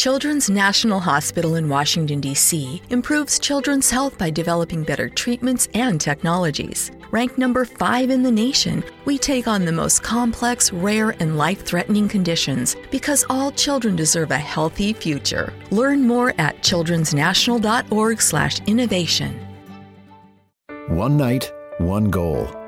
Children's National Hospital in Washington, D.C. improves children's health by developing better treatments and technologies. Ranked number five in the nation, we take on the most complex, rare, and life threatening conditions because all children deserve a healthy future. Learn more at childrensnational.org/slash innovation. One night, one goal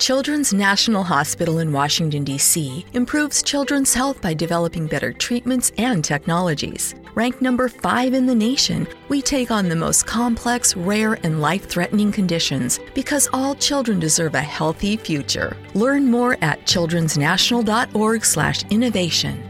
Children's National Hospital in Washington, D.C. improves children's health by developing better treatments and technologies. Ranked number five in the nation, we take on the most complex, rare, and life threatening conditions because all children deserve a healthy future. Learn more at childrensnational.org/slash innovation.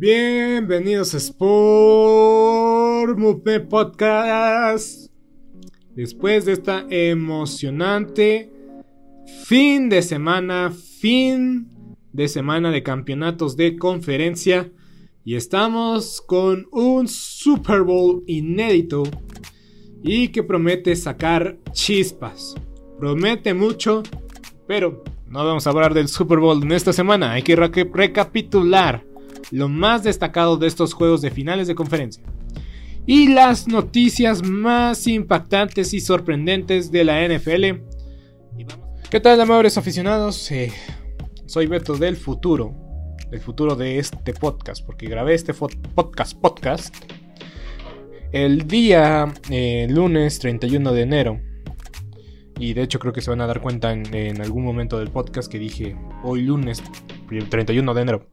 Bienvenidos a Sport Movement Podcast. Después de esta emocionante fin de semana, fin de semana de campeonatos de conferencia. Y estamos con un Super Bowl inédito y que promete sacar chispas. Promete mucho, pero no vamos a hablar del Super Bowl en esta semana. Hay que recapitular lo más destacado de estos juegos de finales de conferencia. Y las noticias más impactantes y sorprendentes de la NFL. ¿Qué tal, amables aficionados? Eh, soy Beto del futuro. Del futuro de este podcast. Porque grabé este podcast podcast. El día eh, lunes 31 de enero. Y de hecho creo que se van a dar cuenta en, en algún momento del podcast que dije hoy lunes 31 de enero.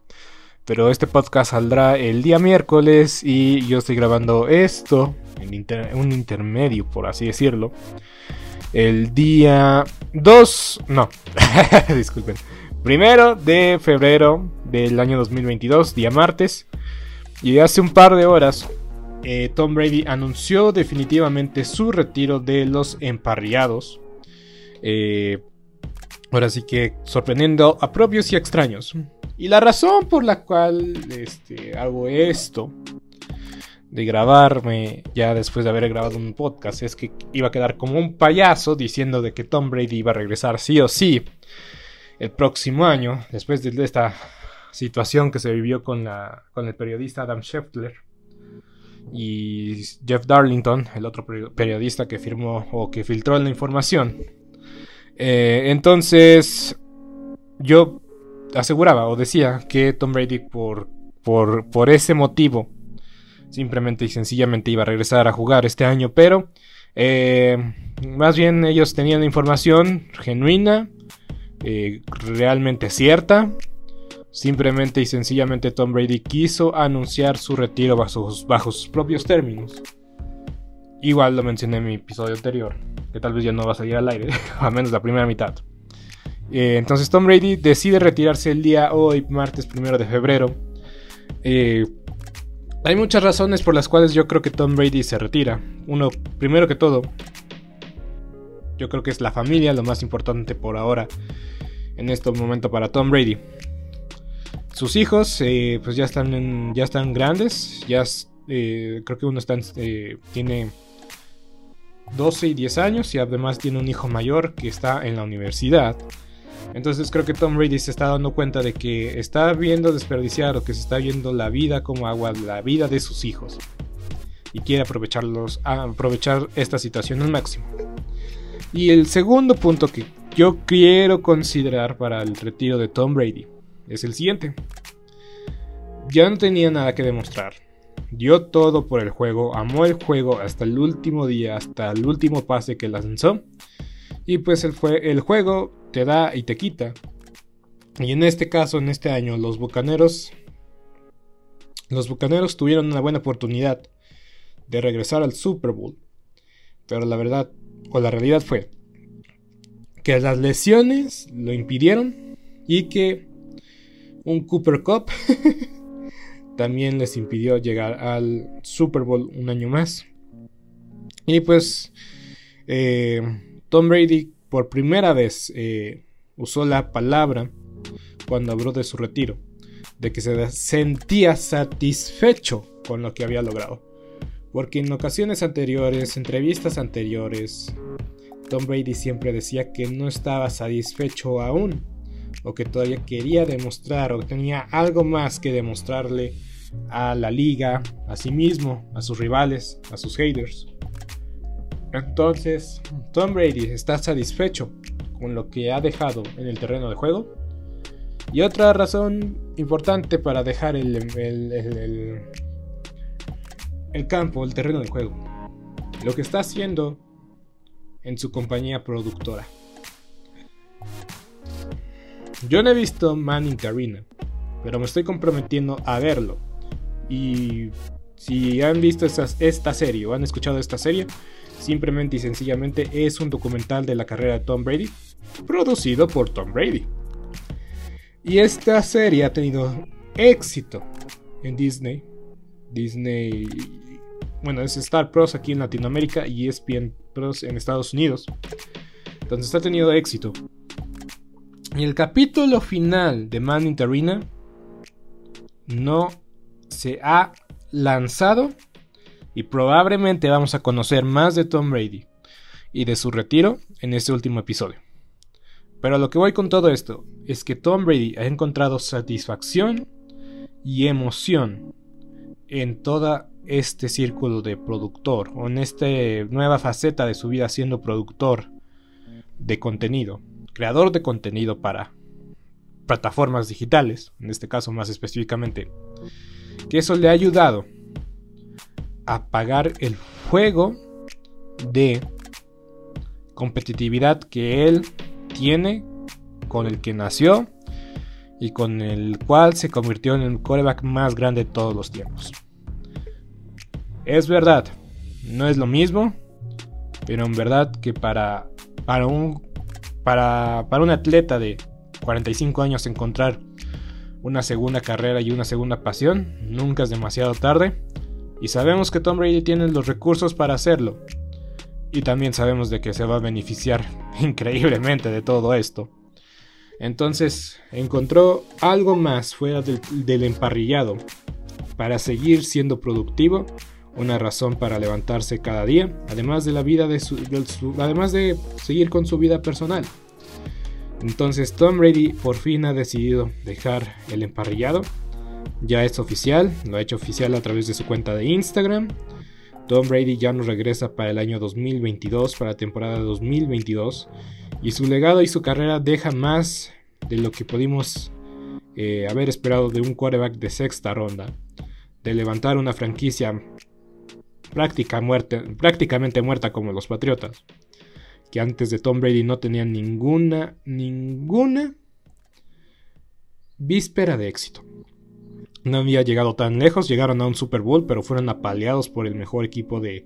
Pero este podcast saldrá el día miércoles y yo estoy grabando esto, en un intermedio, por así decirlo. El día 2, no, disculpen. Primero de febrero del año 2022, día martes. Y hace un par de horas, eh, Tom Brady anunció definitivamente su retiro de los emparriados. Eh, ahora sí que sorprendiendo a propios y extraños. Y la razón por la cual este, hago esto, de grabarme ya después de haber grabado un podcast, es que iba a quedar como un payaso diciendo de que Tom Brady iba a regresar sí o sí el próximo año, después de esta situación que se vivió con, la, con el periodista Adam Scheffler y Jeff Darlington, el otro periodista que firmó o que filtró la información. Eh, entonces, yo aseguraba o decía que Tom Brady por, por, por ese motivo simplemente y sencillamente iba a regresar a jugar este año, pero eh, más bien ellos tenían información genuina, eh, realmente cierta. Simplemente y sencillamente Tom Brady quiso anunciar su retiro bajo, bajo sus propios términos. Igual lo mencioné en mi episodio anterior, que tal vez ya no va a salir al aire, a menos la primera mitad. Eh, entonces Tom Brady decide retirarse el día hoy, martes primero de febrero. Eh, hay muchas razones por las cuales yo creo que Tom Brady se retira. Uno, primero que todo, yo creo que es la familia lo más importante por ahora en este momento para Tom Brady. Sus hijos, eh, pues ya están, ya están grandes, ya creo que uno está, tiene 12 y 10 años y además tiene un hijo mayor que está en la universidad. Entonces creo que Tom Brady se está dando cuenta de que está viendo desperdiciar o que se está viendo la vida como agua, la vida de sus hijos. Y quiere aprovecharlos, aprovechar esta situación al máximo. Y el segundo punto que yo quiero considerar para el retiro de Tom Brady es el siguiente. Ya no tenía nada que demostrar. Dio todo por el juego, amó el juego hasta el último día, hasta el último pase que lanzó. Y pues el, el juego te da y te quita. Y en este caso, en este año, los Bucaneros. Los Bucaneros tuvieron una buena oportunidad de regresar al Super Bowl. Pero la verdad, o la realidad fue que las lesiones lo impidieron y que un Cooper Cup también les impidió llegar al Super Bowl un año más. Y pues eh, Tom Brady por primera vez eh, usó la palabra cuando habló de su retiro, de que se sentía satisfecho con lo que había logrado. Porque en ocasiones anteriores, entrevistas anteriores, Tom Brady siempre decía que no estaba satisfecho aún, o que todavía quería demostrar, o tenía algo más que demostrarle a la liga, a sí mismo, a sus rivales, a sus haters. Entonces, Tom Brady está satisfecho con lo que ha dejado en el terreno de juego. Y otra razón importante para dejar el, el, campo, el terreno de juego. Lo que está haciendo en su compañía productora. Yo no he visto Manning Arena, pero me estoy comprometiendo a verlo. Y si han visto esta serie o han escuchado esta serie, Simplemente y sencillamente es un documental de la carrera de Tom Brady, producido por Tom Brady. Y esta serie ha tenido éxito en Disney. Disney, bueno, es Star Pros aquí en Latinoamérica y ESPN Pros en Estados Unidos. Entonces ha tenido éxito. Y el capítulo final de Man in the Arena no se ha lanzado y probablemente vamos a conocer más de Tom Brady y de su retiro en este último episodio. Pero lo que voy con todo esto es que Tom Brady ha encontrado satisfacción y emoción en todo este círculo de productor o en esta nueva faceta de su vida siendo productor de contenido, creador de contenido para plataformas digitales, en este caso más específicamente, que eso le ha ayudado apagar el fuego de competitividad que él tiene, con el que nació y con el cual se convirtió en el coreback más grande de todos los tiempos. Es verdad, no es lo mismo, pero en verdad que para, para, un, para, para un atleta de 45 años encontrar una segunda carrera y una segunda pasión, nunca es demasiado tarde. Y sabemos que Tom Brady tiene los recursos para hacerlo. Y también sabemos de que se va a beneficiar increíblemente de todo esto. Entonces encontró algo más fuera del, emparrillado para seguir siendo productivo, una razón para levantarse cada día, además de la vida de su, además de seguir con su vida personal. Entonces Tom Brady por fin ha decidido dejar el emparrillado ya es oficial, lo ha hecho oficial a través de su cuenta de Instagram. Tom Brady ya nos regresa para el año 2022, para la temporada 2022. Y su legado y su carrera deja más de lo que pudimos eh, haber esperado de un quarterback de sexta ronda. De levantar una franquicia práctica prácticamente muerta como los Patriotas. Que antes de Tom Brady no tenían ninguna, ninguna víspera de éxito no había llegado tan lejos, llegaron a un Super Bowl, pero fueron apaleados por el mejor equipo de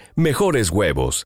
mejores huevos.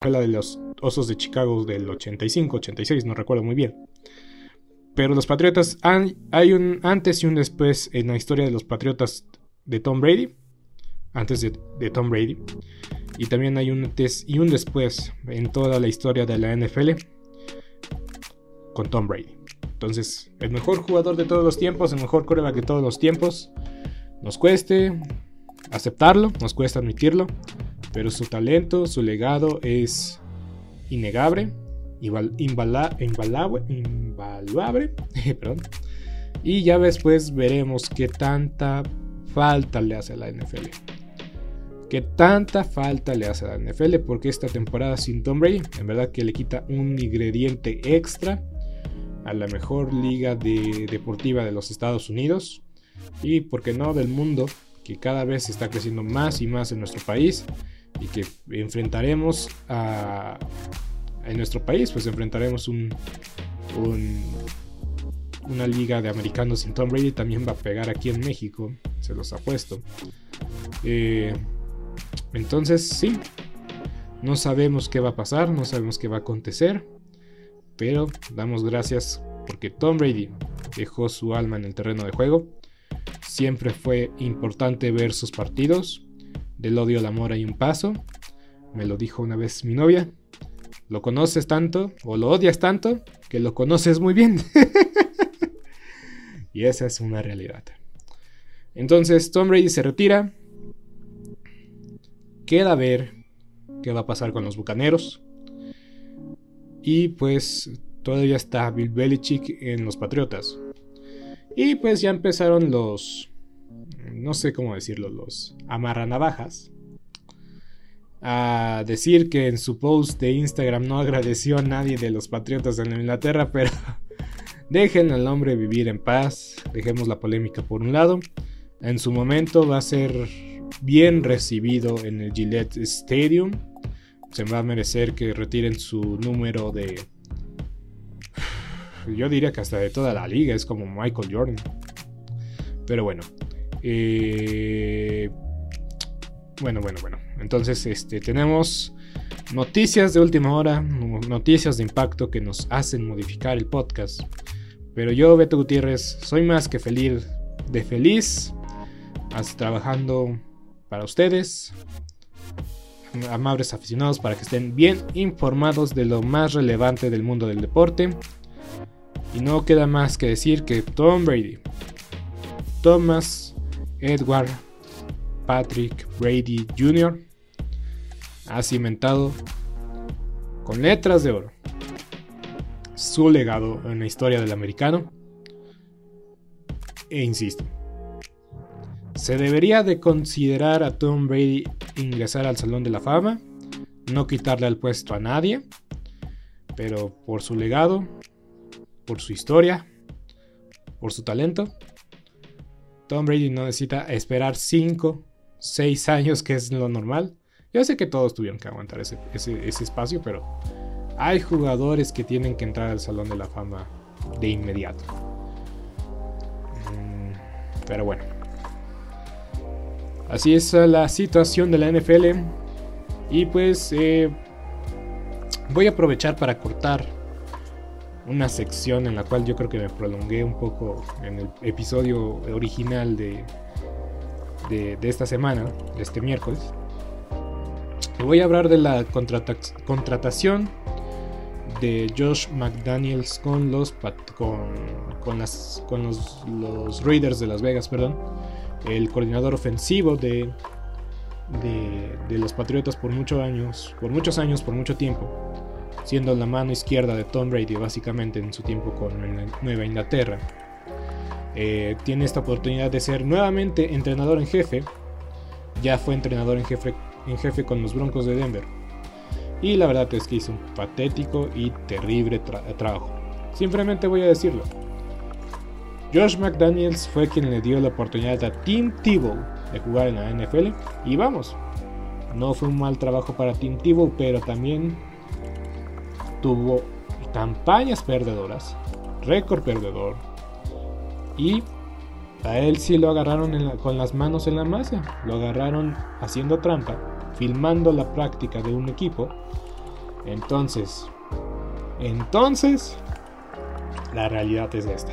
La de los Osos de Chicago del 85, 86, no recuerdo muy bien. Pero los Patriotas, hay un antes y un después en la historia de los Patriotas de Tom Brady. Antes de, Tom Brady. Y también hay un antes y un después en toda la historia de la NFL con Tom Brady. Entonces, el mejor jugador de todos los tiempos, el mejor coreback de todos los tiempos. Nos cueste aceptarlo, nos cuesta admitirlo, pero su talento, su legado es innegable, invaluable, y ya después veremos qué tanta falta le hace a la NFL. Qué tanta falta le hace a la NFL porque esta temporada sin Tom Brady en verdad que le quita un ingrediente extra a la mejor liga deportiva de los Estados Unidos. Y, por qué no, del mundo, que cada vez está creciendo más y más en nuestro país y que enfrentaremos a, en nuestro país, pues enfrentaremos un, una liga de americanos sin Tom Brady también va a pegar aquí en México, se los apuesto. Eh, entonces, sí, no sabemos qué va a pasar, no sabemos qué va a acontecer, pero damos gracias porque Tom Brady dejó su alma en el terreno de juego. Siempre fue importante ver sus partidos, del odio al amor hay un paso. Me lo dijo una vez mi novia. Lo conoces tanto o lo odias tanto que lo conoces muy bien. y esa es una realidad. Entonces Tom Brady se retira. Queda a ver qué va a pasar con los Bucaneros. Y pues todavía está Bill Belichick en los Patriotas. Y pues ya empezaron los no sé cómo decirlo, los amarranavajas, a decir que en su post de Instagram no agradeció a nadie de los patriotas en Inglaterra, pero dejen al hombre vivir en paz, dejemos la polémica por un lado. En su momento va a ser bien recibido en el Gillette Stadium. Se va a merecer que retiren su número de... Yo diría que hasta de toda la liga, es como Michael Jordan. Pero bueno, eh, bueno, bueno, bueno. Entonces, este, tenemos noticias de última hora, noticias de impacto que nos hacen modificar el podcast. Pero yo, Beto Gutiérrez, soy más que feliz, de feliz, trabajando para ustedes, amables aficionados, para que estén bien informados de lo más relevante del mundo del deporte. Y no queda más que decir que Tom Brady, Thomas Edward Patrick Brady Jr. ha cimentado con letras de oro su legado en la historia del americano. E insisto, se debería de considerar a Tom Brady ingresar al Salón de la Fama, no quitarle el puesto a nadie, pero por su legado, por su historia, por su talento, Tom Brady no necesita esperar 5, 6 años, que es lo normal, Ya sé que todos tuvieron que aguantar ese espacio, pero hay jugadores que tienen que entrar al Salón de la Fama de inmediato. Mm, pero bueno. Así es la situación de la NFL. Y pues eh, voy a aprovechar para cortar una sección en la cual yo creo que me prolongué un poco en el episodio original de, de, esta semana, de este miércoles. Voy a hablar de la contratación de Josh McDaniels con los con, con, con los, los, Raiders de Las Vegas, perdón, el coordinador ofensivo de, de, de, los Patriotas por muchos años, por muchos años, por mucho tiempo, siendo la mano izquierda de Tom Brady básicamente en su tiempo con Nueva Inglaterra. Eh, tiene esta oportunidad de ser nuevamente entrenador en jefe. Ya fue entrenador en jefe, en jefe con los Broncos de Denver. Y la verdad es que hizo un patético y terrible trabajo. Simplemente voy a decirlo. Josh McDaniels fue quien le dio la oportunidad a Tim Tebow de jugar en la NFL. Y vamos, no fue un mal trabajo para Tim Tebow, pero también tuvo campañas perdedoras, récord perdedor, y a él sí lo agarraron con las manos en la masa, lo agarraron haciendo trampa, filmando la práctica de un equipo. Entonces, entonces, la realidad es esta.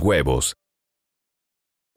huevos.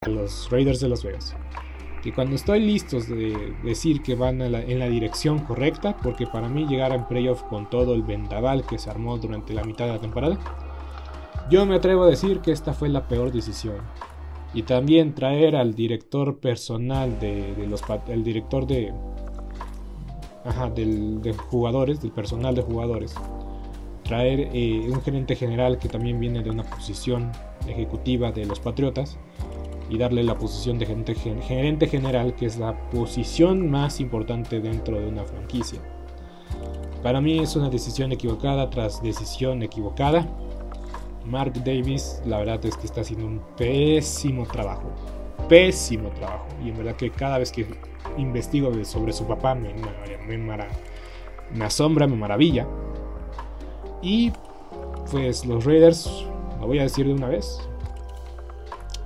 a los Raiders de Las Vegas. Y cuando estoy listos de decir que van en la dirección correcta, porque para mí llegar en playoff con todo el vendaval que se armó durante la mitad de la temporada, yo me atrevo a decir que esta fue la peor decisión. Y también traer al director personal de, los el director de ajá, del, de jugadores, del personal de jugadores. Traer eh, un gerente general que también viene de una posición ejecutiva de los Patriotas y darle la posición de gerente general, que es la posición más importante dentro de una franquicia. Para mí es una decisión equivocada tras decisión equivocada. Mark Davis, la verdad es que está haciendo un pésimo trabajo. Pésimo trabajo. Y en verdad que cada vez que investigo sobre su papá me, me, me asombra, me maravilla. Y pues los Raiders, lo voy a decir de una vez,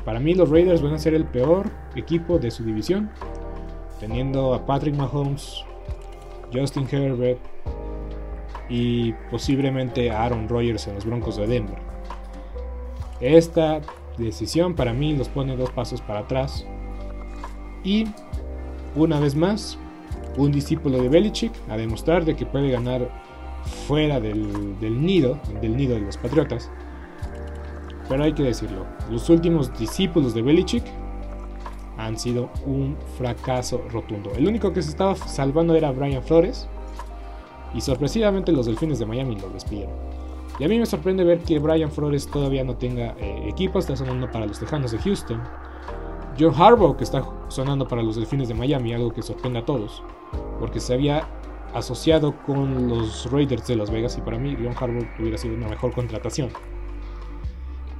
para mí los Raiders van a ser el peor equipo de su división, teniendo a Patrick Mahomes, Justin Herbert y posiblemente a Aaron Rodgers en los Broncos de Denver. Esta decisión para mí los pone dos pasos para atrás. Y una vez más, un discípulo de Belichick a demostrar de que puede ganar fuera del, del nido, del nido de los Patriotas pero hay que decirlo, los últimos discípulos de Belichick han sido un fracaso rotundo. El único que se estaba salvando era Brian Flores. Y sorpresivamente los Delfines de Miami lo despidieron. Y a mí me sorprende ver que Brian Flores todavía no tenga eh, equipo. Está sonando para los Tejanos de Houston. John Harbaugh, que está sonando para los Delfines de Miami, algo que sorprende a todos, porque se había asociado con los Raiders de Las Vegas y para mí John Harbaugh hubiera sido una mejor contratación.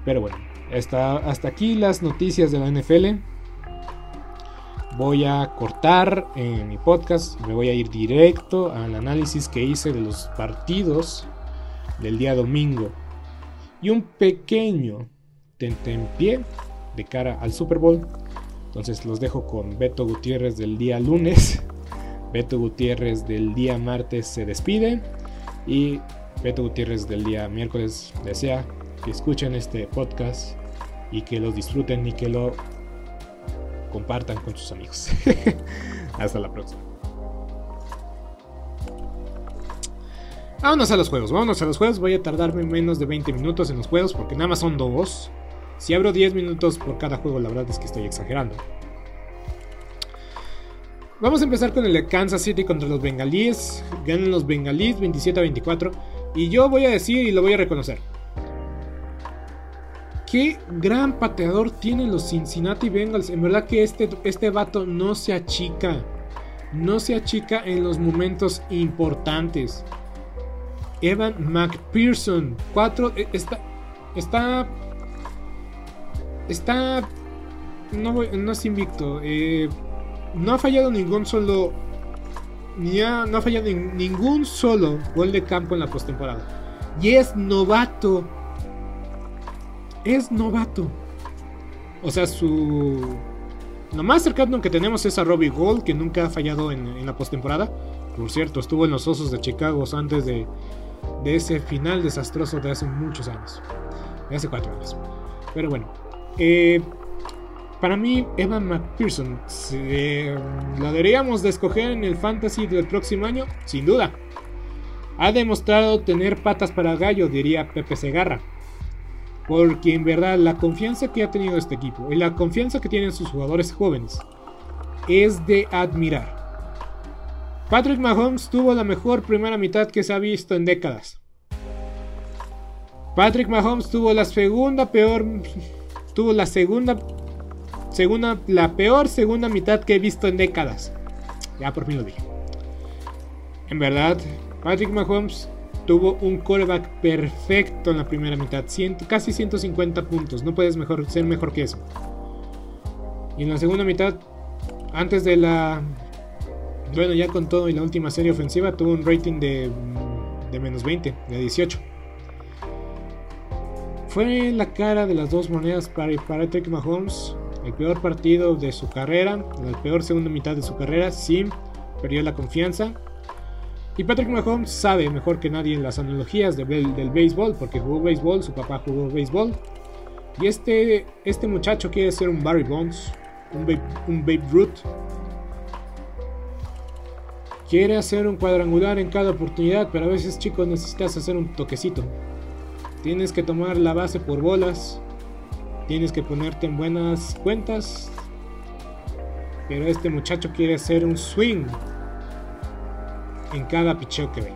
Pero bueno, hasta, hasta aquí las noticias de la NFL. Voy a cortar en mi podcast, me voy a ir directo al análisis que hice de los partidos del día domingo y un pequeño tentempié de cara al Super Bowl. Entonces los dejo con Beto Gutiérrez del día lunes. Beto Gutiérrez del día martes se despide. Y Beto Gutiérrez del día miércoles desea que escuchen este podcast y que lo disfruten y que lo compartan con sus amigos. Hasta la próxima. Vámonos a los juegos, vámonos a los juegos. Voy a tardarme menos de 20 minutos en los juegos porque nada más son dos. Si abro 10 minutos por cada juego, la verdad es que estoy exagerando. Vamos a empezar con el Kansas City contra los Bengalíes. Ganan los Bengalíes 27 a 24. Y yo voy a decir y lo voy a reconocer. Qué gran pateador tienen los Cincinnati Bengals. En verdad que este, este vato no se achica. No se achica en los momentos importantes. Evan McPherson. 4. Eh, está. Está. Está. No, es invicto. Eh, no ha fallado ningún solo. Ni no ha fallado ningún solo gol de campo en la postemporada. Y es novato. Es novato. O sea, su. Lo más cercano que tenemos es a Robbie Gold, que nunca ha fallado en, la postemporada. Por cierto, estuvo en los Osos de Chicago antes de, de ese final desastroso de hace muchos años. De hace cuatro años. Pero bueno. Eh, para mí, Evan McPherson, ¿lo deberíamos de escoger en el fantasy del próximo año? Sin duda. Ha demostrado tener patas para gallo, diría Pepe Segarra. Porque en verdad la confianza que ha tenido este equipo y la confianza que tienen sus jugadores jóvenes es de admirar. Patrick Mahomes tuvo la mejor primera mitad que se ha visto en décadas. Patrick Mahomes tuvo la segunda peor. Tuvo la segunda. Segunda. La peor segunda mitad que he visto en décadas. Ya por fin lo dije. En verdad, Patrick Mahomes tuvo un quarterback perfecto en la primera mitad. casi 150 puntos. No puedes ser mejor que eso. Y en la segunda mitad, antes de la bueno, ya con todo y la última serie ofensiva tuvo un rating de, de menos 20, de 18. Fue la cara de las dos monedas para Patrick Mahomes. El peor partido de su carrera, la peor segunda mitad de su carrera, sí, perdió la confianza. Y Patrick Mahomes sabe mejor que nadie en las analogías del béisbol, porque jugó béisbol, su papá jugó béisbol. Y este, este muchacho quiere ser un Barry Bonds, un Babe, un Babe Ruth, Quiere hacer un cuadrangular en cada oportunidad, pero a veces chicos necesitas hacer un toquecito. Tienes que tomar la base por bolas. Tienes que ponerte en buenas cuentas. Pero este muchacho quiere hacer un swing en cada picheo que ve.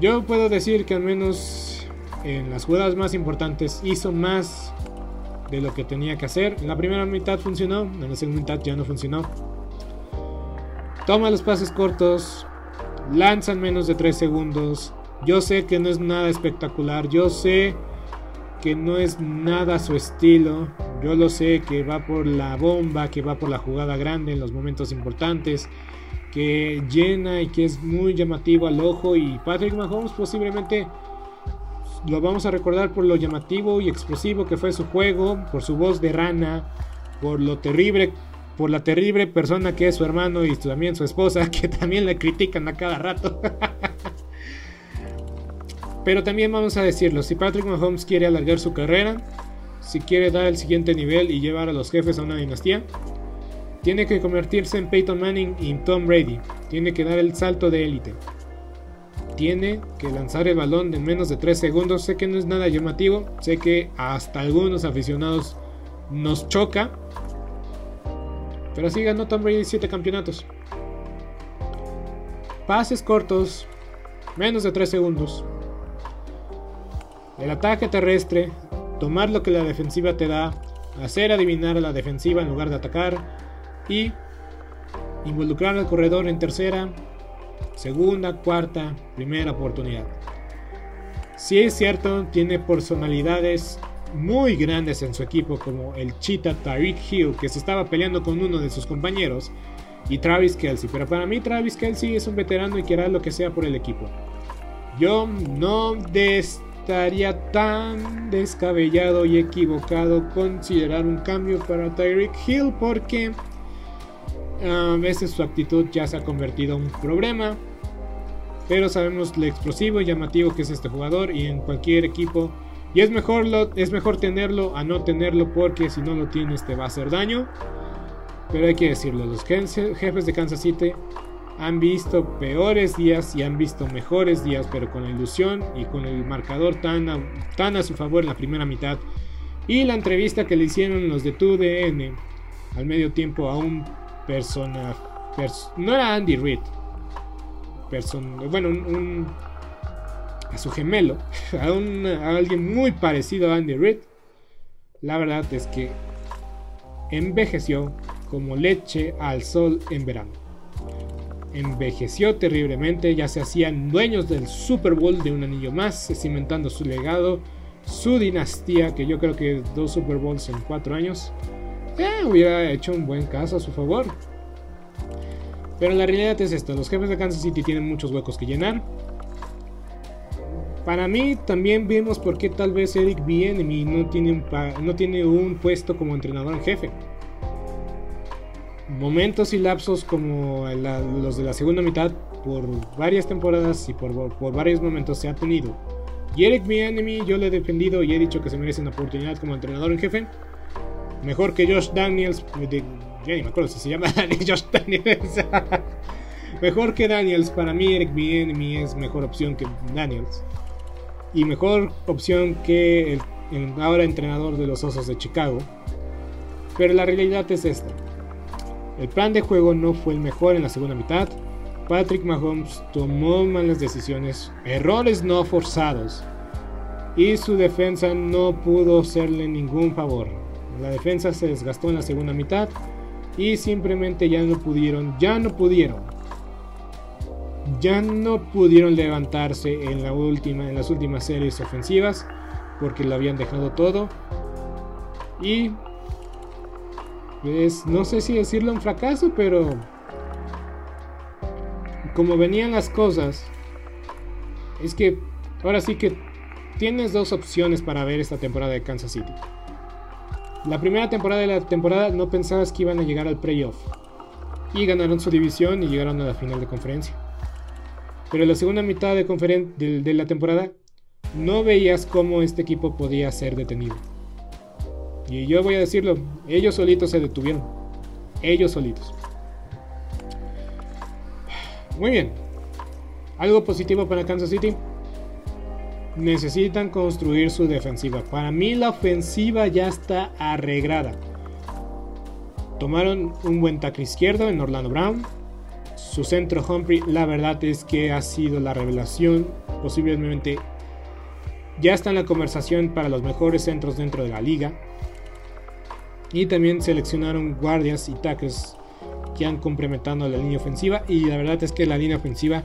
Yo puedo decir que al menos en las jugadas más importantes hizo más de lo que tenía que hacer. En la primera mitad funcionó, en la segunda mitad ya no funcionó. Toma los pases cortos, lanzan menos de 3 segundos. Yo sé que no es nada espectacular, yo sé que no es nada su estilo. Yo lo sé que va por la bomba, que va por la jugada grande en los momentos importantes, que llena y que es muy llamativo al ojo. Y Patrick Mahomes posiblemente lo vamos a recordar por lo llamativo y explosivo que fue su juego, por su voz de rana, por lo terrible por la terrible persona que es su hermano y también su esposa, que también le critican a cada rato. Pero también vamos a decirlo, si Patrick Mahomes quiere alargar su carrera, si quiere dar el siguiente nivel y llevar a los jefes a una dinastía, tiene que convertirse en Peyton Manning y Tom Brady, tiene que dar el salto de élite. Tiene que lanzar el balón en menos de 3 segundos. Sé que no es nada llamativo, sé que hasta algunos aficionados nos choca, pero así ganó Tom Brady 7 campeonatos. Pases cortos, menos de 3 segundos. El ataque terrestre, tomar lo que la defensiva te da, hacer adivinar a la defensiva en lugar de atacar y involucrar al corredor en tercera, segunda, cuarta, primera oportunidad. Si es cierto, tiene personalidades muy grandes en su equipo como el Cheetah Tyreek Hill que se estaba peleando con uno de sus compañeros y Travis Kelsey, pero para mí Travis Kelsey es un veterano y que lo que sea por el equipo. Yo no estaría tan descabellado y equivocado considerar un cambio para Tyreek Hill porque a veces su actitud ya se ha convertido en un problema. Pero sabemos lo explosivo y llamativo que es este jugador y en cualquier equipo. Y es mejor, es mejor tenerlo a no tenerlo porque si no lo tienes te va a hacer daño. Pero hay que decirlo, los jefes de Kansas City han visto peores días y han visto mejores días, pero con la ilusión y con el marcador tan a, tan a su favor en la primera mitad. Y la entrevista que le hicieron los de TUDN al medio tiempo a un persona... no era Andy Reid. bueno, un, a su gemelo, a, a alguien muy parecido a Andy Reid. La verdad es que envejeció como leche al sol en verano envejeció terriblemente, ya se hacían dueños del Super Bowl de un anillo más, cimentando su legado, su dinastía, que yo creo que dos Super Bowls en cuatro años, eh, hubiera hecho un buen caso a su favor. Pero la realidad es esto, los jefes de Kansas City tienen muchos huecos que llenar. Para mí también vemos por qué tal vez Eric Bieniemy no tiene no tiene un puesto como entrenador en jefe momentos y lapsos como los de la segunda mitad por varias temporadas y por, varios momentos se ha tenido. Y Eric Bieniemy yo le he defendido y he dicho que se merece una oportunidad como entrenador en jefe. Mejor que Josh Daniels. ya ni me acuerdo si se llama Josh Daniels. mejor que Daniels. Para mí Eric Bieniemy es mejor opción que Daniels. Y mejor opción que el ahora entrenador de los Osos de Chicago. Pero la realidad es esta. El plan de juego no fue el mejor en la segunda mitad. Patrick Mahomes tomó malas decisiones, errores no forzados y su defensa no pudo hacerle ningún favor. La defensa se desgastó en la segunda mitad y simplemente ya no pudieron, ya no pudieron. Ya no pudieron levantarse en la última en las últimas series ofensivas porque lo habían dejado todo y pues no sé si decirlo un fracaso, pero como venían las cosas, es que ahora sí que tienes dos opciones para ver esta temporada de Kansas City. La primera temporada de la temporada no pensabas que iban a llegar al playoff y ganaron su división y llegaron a la final de conferencia. Pero en la segunda mitad de, de la temporada no veías cómo este equipo podía ser detenido. Y yo voy a decirlo, ellos solitos se detuvieron. Ellos solitos. Muy bien. Algo positivo para Kansas City. Necesitan construir su defensiva. Para mí la ofensiva ya está arreglada. Tomaron un buen tackle izquierdo en Orlando Brown. Su centro Humphrey, la verdad es que ha sido la revelación. Posiblemente ya está en la conversación para los mejores centros dentro de la liga. Y también seleccionaron guardias y tackles que han complementado la línea ofensiva. Y la verdad es que la línea ofensiva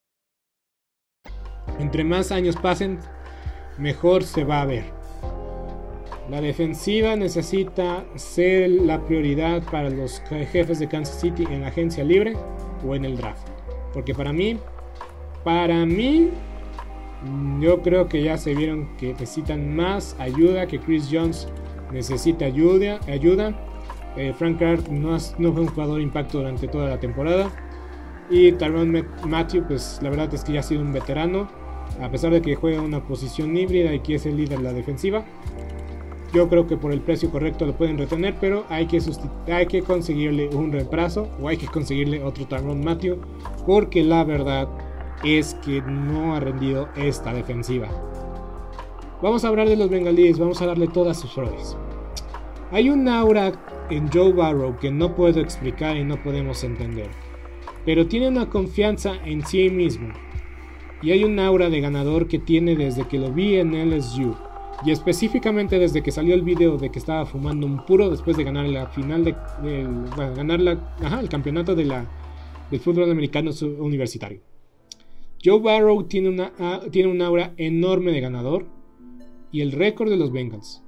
Entre más años pasen, mejor se va a ver. La defensiva necesita ser la prioridad para los jefes de Kansas City en la agencia libre o en el draft. Porque para mí, para mí, yo creo que ya se vieron que necesitan más ayuda, que Chris Jones necesita ayuda. ayuda. Eh, Frank Clark no, no fue un jugador de impacto durante toda la temporada. Y Tyrone Matthew, pues la verdad es que ya ha sido un veterano. A pesar de que juega una posición híbrida y que es el líder de la defensiva. Yo creo que por el precio correcto lo pueden retener, pero hay que, conseguirle un reemplazo o hay que conseguirle otro Tyrone Matthew. Porque la verdad es que no ha rendido esta defensiva. Vamos a hablar de los bengalíes, vamos a darle todas sus flores. Hay un aura en Joe Barrow que no puedo explicar y no podemos entender pero tiene una confianza en sí mismo. Y hay un aura de ganador que tiene desde que lo vi en LSU. Y específicamente desde que salió el video de que estaba fumando un puro después de ganar la final de, ganar el campeonato de la, del fútbol americano universitario. Joe Barrow tiene, una, tiene un aura enorme de ganador y el récord de los Bengals.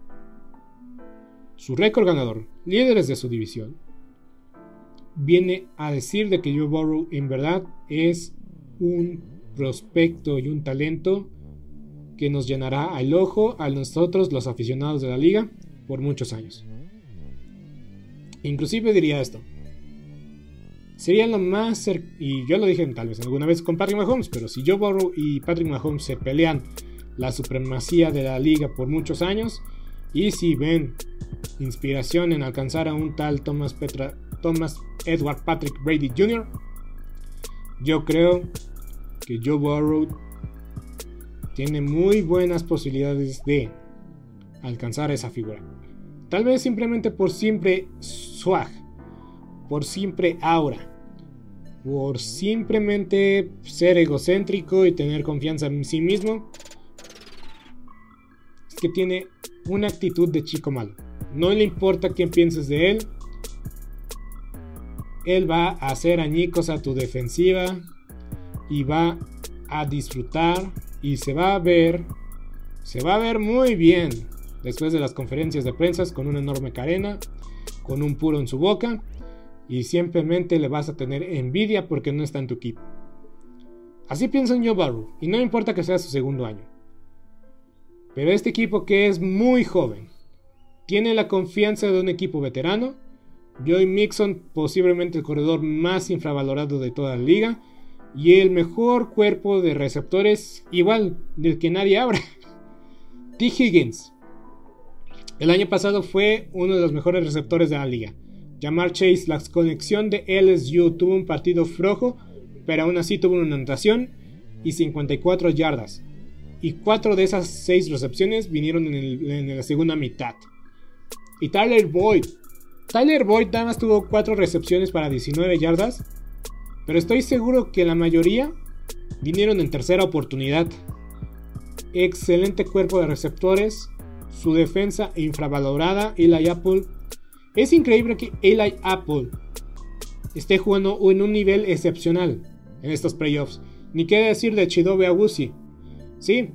Su récord ganador, líderes de su división, viene a decir de que Joe Burrow en verdad es un prospecto y un talento que nos llenará el ojo a nosotros los aficionados de la liga por muchos años. Inclusive diría esto. Sería lo más y yo lo dije tal vez alguna vez con Patrick Mahomes, pero si Joe Burrow y Patrick Mahomes se pelean la supremacía de la liga por muchos años y si ven inspiración en alcanzar a un tal Thomas Petra Thomas Edward Patrick Brady Jr., yo creo que Joe Burrow tiene muy buenas posibilidades de alcanzar esa figura. Tal vez simplemente por siempre swag, por siempre aura, por simplemente ser egocéntrico y tener confianza en sí mismo. Es que tiene una actitud de chico malo. No le importa quién pienses de él, él va a hacer añicos a tu defensiva y va a disfrutar y se va a ver, se va a ver muy bien después de las conferencias de prensa con una enorme cadena, con un puro en su boca y simplemente le vas a tener envidia porque no está en tu equipo. Así piensa Joe Barrow y no importa que sea su segundo año. Pero este equipo que es muy joven, tiene la confianza de un equipo veterano Joey Mixon, posiblemente el corredor más infravalorado de toda la liga. Y el mejor cuerpo de receptores, igual del que nadie habla. T. Higgins. El año pasado fue uno de los mejores receptores de la liga. Jamar Chase, la conexión de LSU tuvo un partido flojo, pero aún así tuvo una anotación y 54 yardas. Y 4 de esas 6 recepciones vinieron en, en la segunda mitad. Y Tyler Boyd, Tyler Boyd nada más tuvo 4 recepciones para 19 yardas, pero estoy seguro que la mayoría vinieron en tercera oportunidad. Excelente cuerpo de receptores, su defensa infravalorada, Eli Apple. Es increíble que Eli Apple esté jugando en un nivel excepcional en estos playoffs. Ni qué decir de Chidobe Agusi. Sí,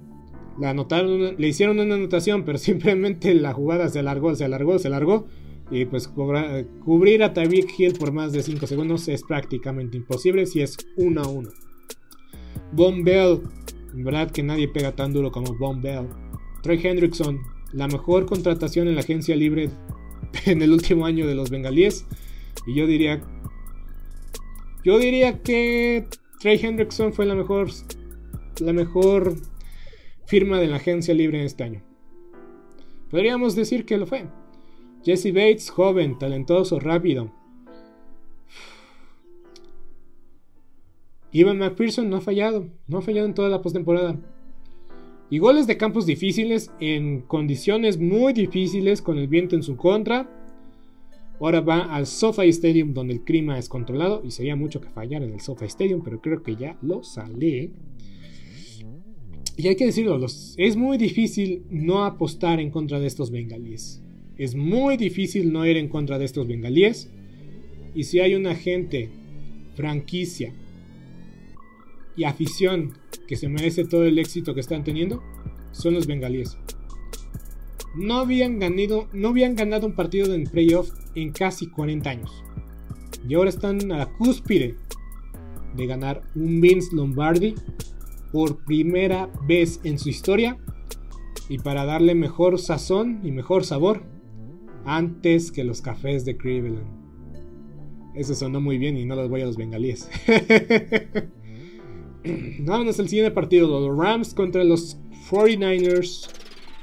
anotaron, le hicieron una anotación, pero simplemente la jugada se alargó, se alargó, se alargó y pues cubrir a Tyreek Hill por más de 5 segundos es prácticamente imposible si es 1 a 1. Von Bell, en verdad que nadie pega tan duro como Von Bell. Trey Hendrickson, la mejor contratación en la agencia libre en el último año de los bengalíes. Y yo diría. Yo diría que Trey Hendrickson fue la mejor. La mejor firma de la agencia libre en este año. Podríamos decir que lo fue. Jesse Bates, joven, talentoso, rápido. Ivan McPherson no ha fallado, no ha fallado en toda la postemporada. Y goles de campos difíciles en condiciones muy difíciles con el viento en su contra. Ahora va al SoFi Stadium donde el clima es controlado y sería mucho que fallar en el SoFi Stadium, pero creo que ya lo sale. Y hay que decirlo, es muy difícil no apostar en contra de estos bengalíes. Es muy difícil no ir en contra de estos bengalíes. Y si hay una gente, franquicia y afición que se merece todo el éxito que están teniendo, son los bengalíes. No habían ganado, no habían ganado un partido en playoff en casi 40 años. Y ahora están a la cúspide de ganar un Vince Lombardi por primera vez en su historia y para darle mejor sazón y mejor sabor antes que los cafés de Cleveland. Eso sonó muy bien y no los voy a los bengalíes. Vámonos al siguiente partido: los Rams contra los 49ers.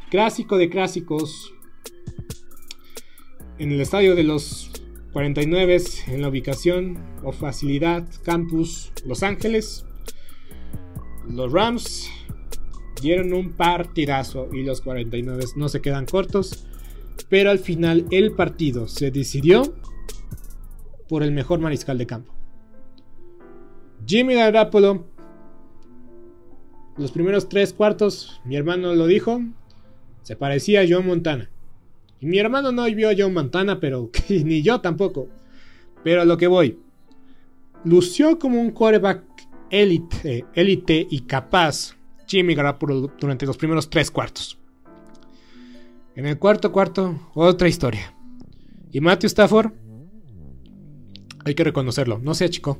Clásico de clásicos. En el estadio de los 49 en la ubicación o facilidad Campus Los Ángeles. Los Rams dieron un partidazo y los 49 no se quedan cortos. Pero al final el partido se decidió por el mejor mariscal de campo. Jimmy Garoppolo. Los primeros tres cuartos, mi hermano lo dijo, se parecía a John Montana. Y mi hermano no vio a John Montana, pero ni yo tampoco. Pero a lo que voy. Lució como un quarterback élite, élite y capaz Jimmy Garoppolo durante los primeros tres cuartos. En el cuarto cuarto, otra historia. Y Matthew Stafford, hay que reconocerlo, no se achicó.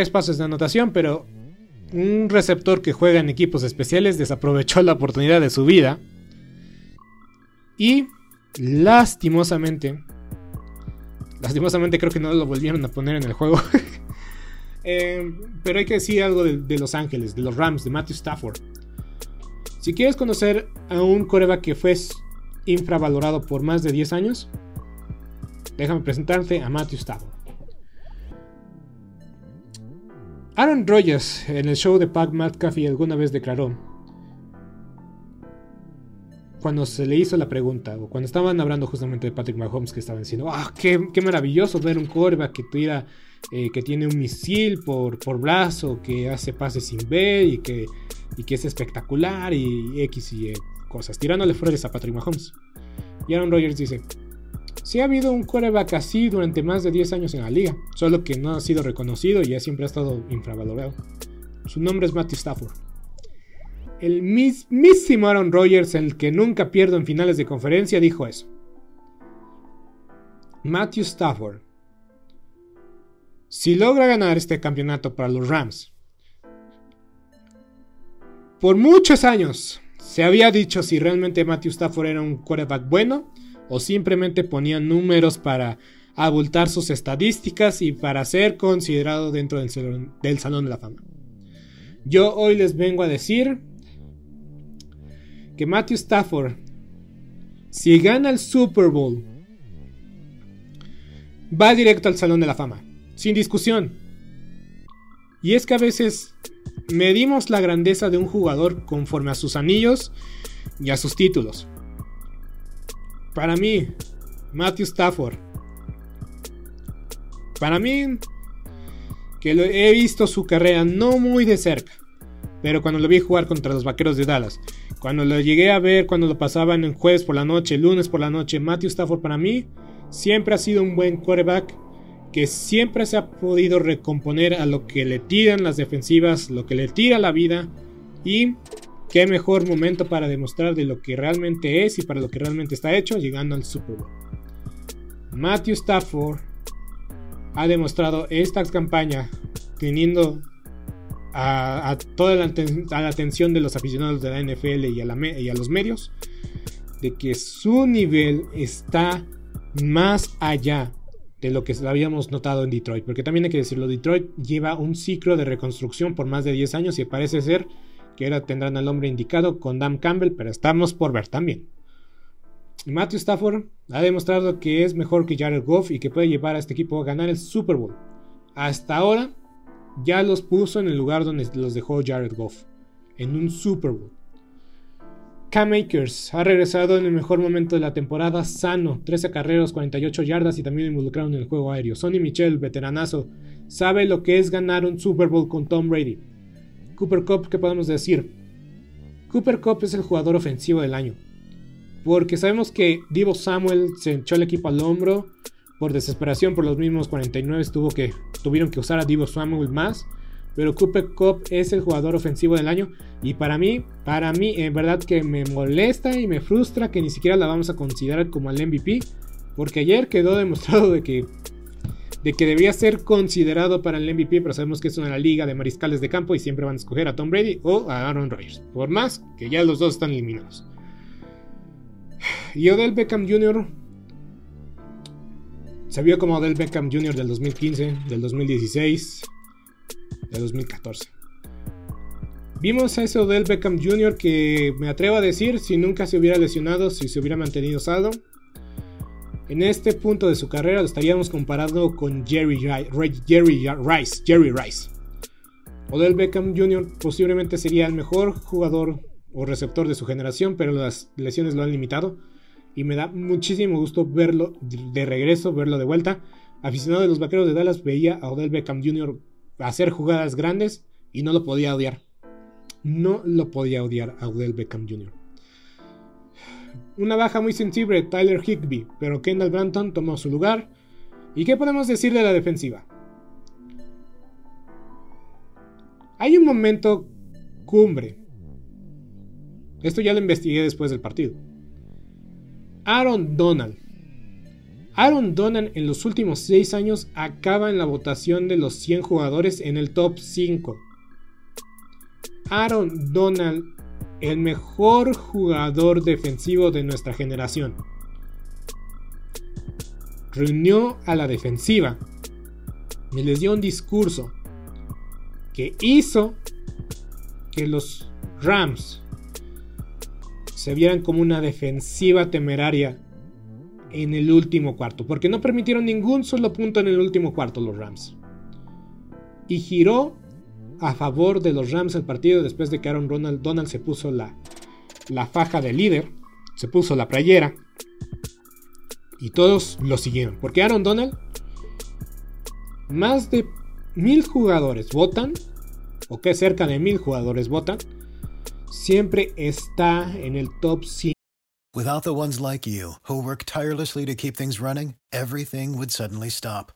espacios de anotación, pero un receptor que juega en equipos especiales desaprovechó la oportunidad de su vida. Y lastimosamente, lastimosamente creo que no lo volvieron a poner en el juego. Eh, pero hay que decir algo de, Los Ángeles, de los Rams, de Matthew Stafford. Si quieres conocer a un coreback que fue infravalorado por más de 10 años, déjame presentarte a Matthew Stafford. Aaron Rodgers en el show de Pat McAfee alguna vez declaró, cuando se le hizo la pregunta, o cuando estaban hablando justamente de Patrick Mahomes, que estaban diciendo, ah, qué, maravilloso ver un quarterback que, tuviera, eh, que tiene un misil por, por brazo, que hace pases sin ver y que, y que es espectacular y X y cosas, tirándole flores a Patrick Mahomes. Y Aaron Rodgers dice, Sí ha habido un quarterback así durante más de 10 años en la liga, solo que no ha sido reconocido y ya siempre ha estado infravalorado. Su nombre es Matthew Stafford. El mismísimo Aaron Rodgers, el que nunca pierde en finales de conferencia, dijo eso. Matthew Stafford. Si logra ganar este campeonato para los Rams, por muchos años se había dicho si realmente Matthew Stafford era un quarterback bueno o simplemente ponían números para abultar sus estadísticas y para ser considerado dentro del salón, de la Fama. Yo hoy les vengo a decir que Matthew Stafford, si gana el Super Bowl, va directo al Salón de la Fama, sin discusión. Y es que a veces medimos la grandeza de un jugador conforme a sus anillos y a sus títulos. Para mí, Matthew Stafford. Para mí, que lo he visto su carrera no muy de cerca, pero cuando lo vi jugar contra los Vaqueros de Dallas, cuando lo llegué a ver cuando lo pasaban en jueves por la noche, lunes por la noche, Matthew Stafford para mí siempre ha sido un buen quarterback que siempre se ha podido recomponer a lo que le tiran las defensivas, lo que le tira la vida y qué mejor momento para demostrar de lo que realmente es y para lo que realmente está hecho llegando al Super Bowl. Matthew Stafford ha demostrado esta campaña teniendo a, toda la, atención de los aficionados de la NFL y a, y a los medios de que su nivel está más allá de lo que habíamos notado en Detroit. Porque también hay que decirlo, Detroit lleva un ciclo de reconstrucción por más de 10 años y parece ser ahora tendrán al hombre indicado con Dan Campbell, pero estamos por ver también. Matthew Stafford ha demostrado que es mejor que Jared Goff y que puede llevar a este equipo a ganar el Super Bowl. Hasta ahora ya los puso en el lugar donde los dejó Jared Goff, en un Super Bowl. Cam Akers ha regresado en el mejor momento de la temporada sano, 13 carreras, 48 yardas y también involucrado en el juego aéreo. Sonny Michel, veteranazo, sabe lo que es ganar un Super Bowl con Tom Brady. Cooper Cup, ¿qué podemos decir? Cooper Cup es el jugador ofensivo del año. Porque sabemos que Divo Samuel se echó el equipo al hombro. Por desesperación por los mismos 49 tuvo que, tuvieron que usar a Divo Samuel más pero Cooper Cup es el jugador ofensivo del año y para mí, para mí en verdad que me molesta y me frustra que ni siquiera la vamos a considerar como el MVP, porque ayer quedó demostrado de que de que debía ser considerado para el MVP, pero sabemos que es una liga de mariscales de campo y siempre van a escoger a Tom Brady o a Aaron Rodgers, por más que ya los dos están eliminados. Y Odell Beckham Jr. se vio como Odell Beckham Jr. del 2015, del 2016, de 2014. Vimos a ese Odell Beckham Jr. que me atrevo a decir, si nunca se hubiera lesionado, si se hubiera mantenido saldo, en este punto de su carrera lo estaríamos comparando con Jerry, Rice. Jerry Rice. Odell Beckham Jr. posiblemente sería el mejor jugador o receptor de su generación, pero las lesiones lo han limitado. Y me da muchísimo gusto verlo de regreso, verlo de vuelta. Aficionado de los Vaqueros de Dallas veía a Odell Beckham Jr hacer jugadas grandes y no lo podía odiar. No lo podía odiar a Odell Beckham Jr. Una baja muy sensible, Tyler Higby, pero Kendall Branton tomó su lugar. ¿Y qué podemos decir de la defensiva? Hay un momento cumbre. Esto ya lo investigué después del partido. Aaron Donald Aaron Donald en los últimos 6 años acaba en la votación de los 100 jugadores en el top 5. Aaron Donald, el mejor jugador defensivo de nuestra generación. Reunió a la defensiva y les dio un discurso que hizo que los Rams se vieran como una defensiva temeraria en el último cuarto, porque no permitieron ningún solo punto en el último cuarto los Rams. Y giró a favor de los Rams el partido después de que Aaron Donald, Donald se puso la, la faja de líder, se puso la playera y todos lo siguieron, porque Aaron Donald, más de mil jugadores votan, o que cerca de mil jugadores votan, siempre está en el top 5 Without the ones like you, who work tirelessly to keep things running, everything would suddenly stop.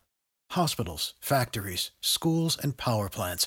Hospitals, factories, schools, and power plants,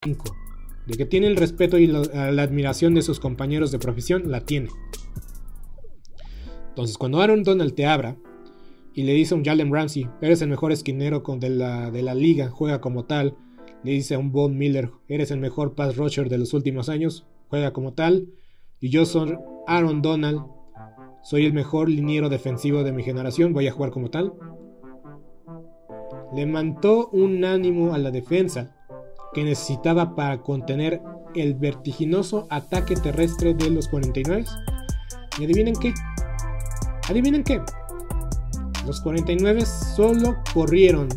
De que tiene el respeto y la, admiración de sus compañeros de profesión, la tiene. Entonces, cuando Aaron Donald te abra y le dice a un Jalen Ramsey, eres el mejor esquinero de, la, de la liga, juega como tal. Le dice a un Von Miller, eres el mejor pass rusher de los últimos años, juega como tal. Y yo soy Aaron Donald, soy el mejor liniero defensivo de mi generación, voy a jugar como tal. Le mantó un ánimo a la defensa que necesitaba para contener el vertiginoso ataque terrestre de los 49. ¿Y adivinen qué? ¿Adivinen qué? Los 49 solo corrieron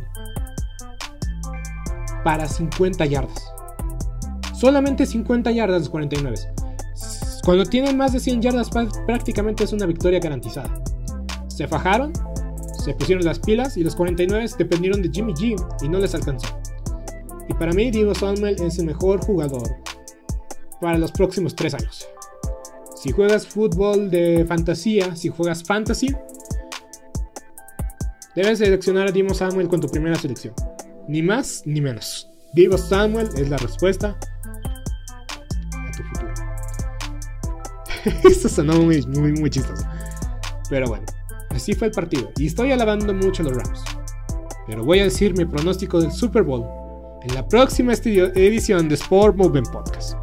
para 50 yardas. Solamente 50 yardas los 49. Cuando tienen más de 100 yardas prácticamente es una victoria garantizada. Se fajaron, se pusieron las pilas y los 49 dependieron de Jimmy G y no les alcanzó. Y para mí Diego Samuel es el mejor jugador para los próximos 3 años. Si juegas fútbol de fantasía, si juegas fantasy, debes seleccionar a Diego Samuel con tu primera selección. Ni más ni menos. Diego Samuel es la respuesta a tu futuro. Esto sonó muy, muy, muy chistoso. Pero bueno, así fue el partido. Y estoy alabando mucho a los Rams. Pero voy a decir mi pronóstico del Super Bowl en la próxima edición de Sport Movement Podcast.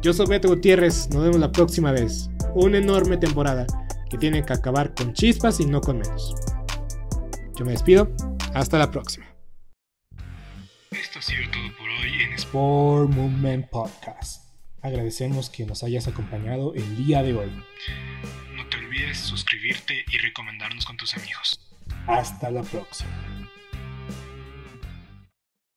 Yo soy Beto Gutiérrez, nos vemos la próxima vez. Una enorme temporada que tiene que acabar con chispas y no con menos. Yo me despido, hasta la próxima. Esto ha sido todo por hoy en Sport Movement Podcast. Agradecemos que nos hayas acompañado el día de hoy. No te olvides suscribirte y recomendarnos con tus amigos. Hasta la próxima.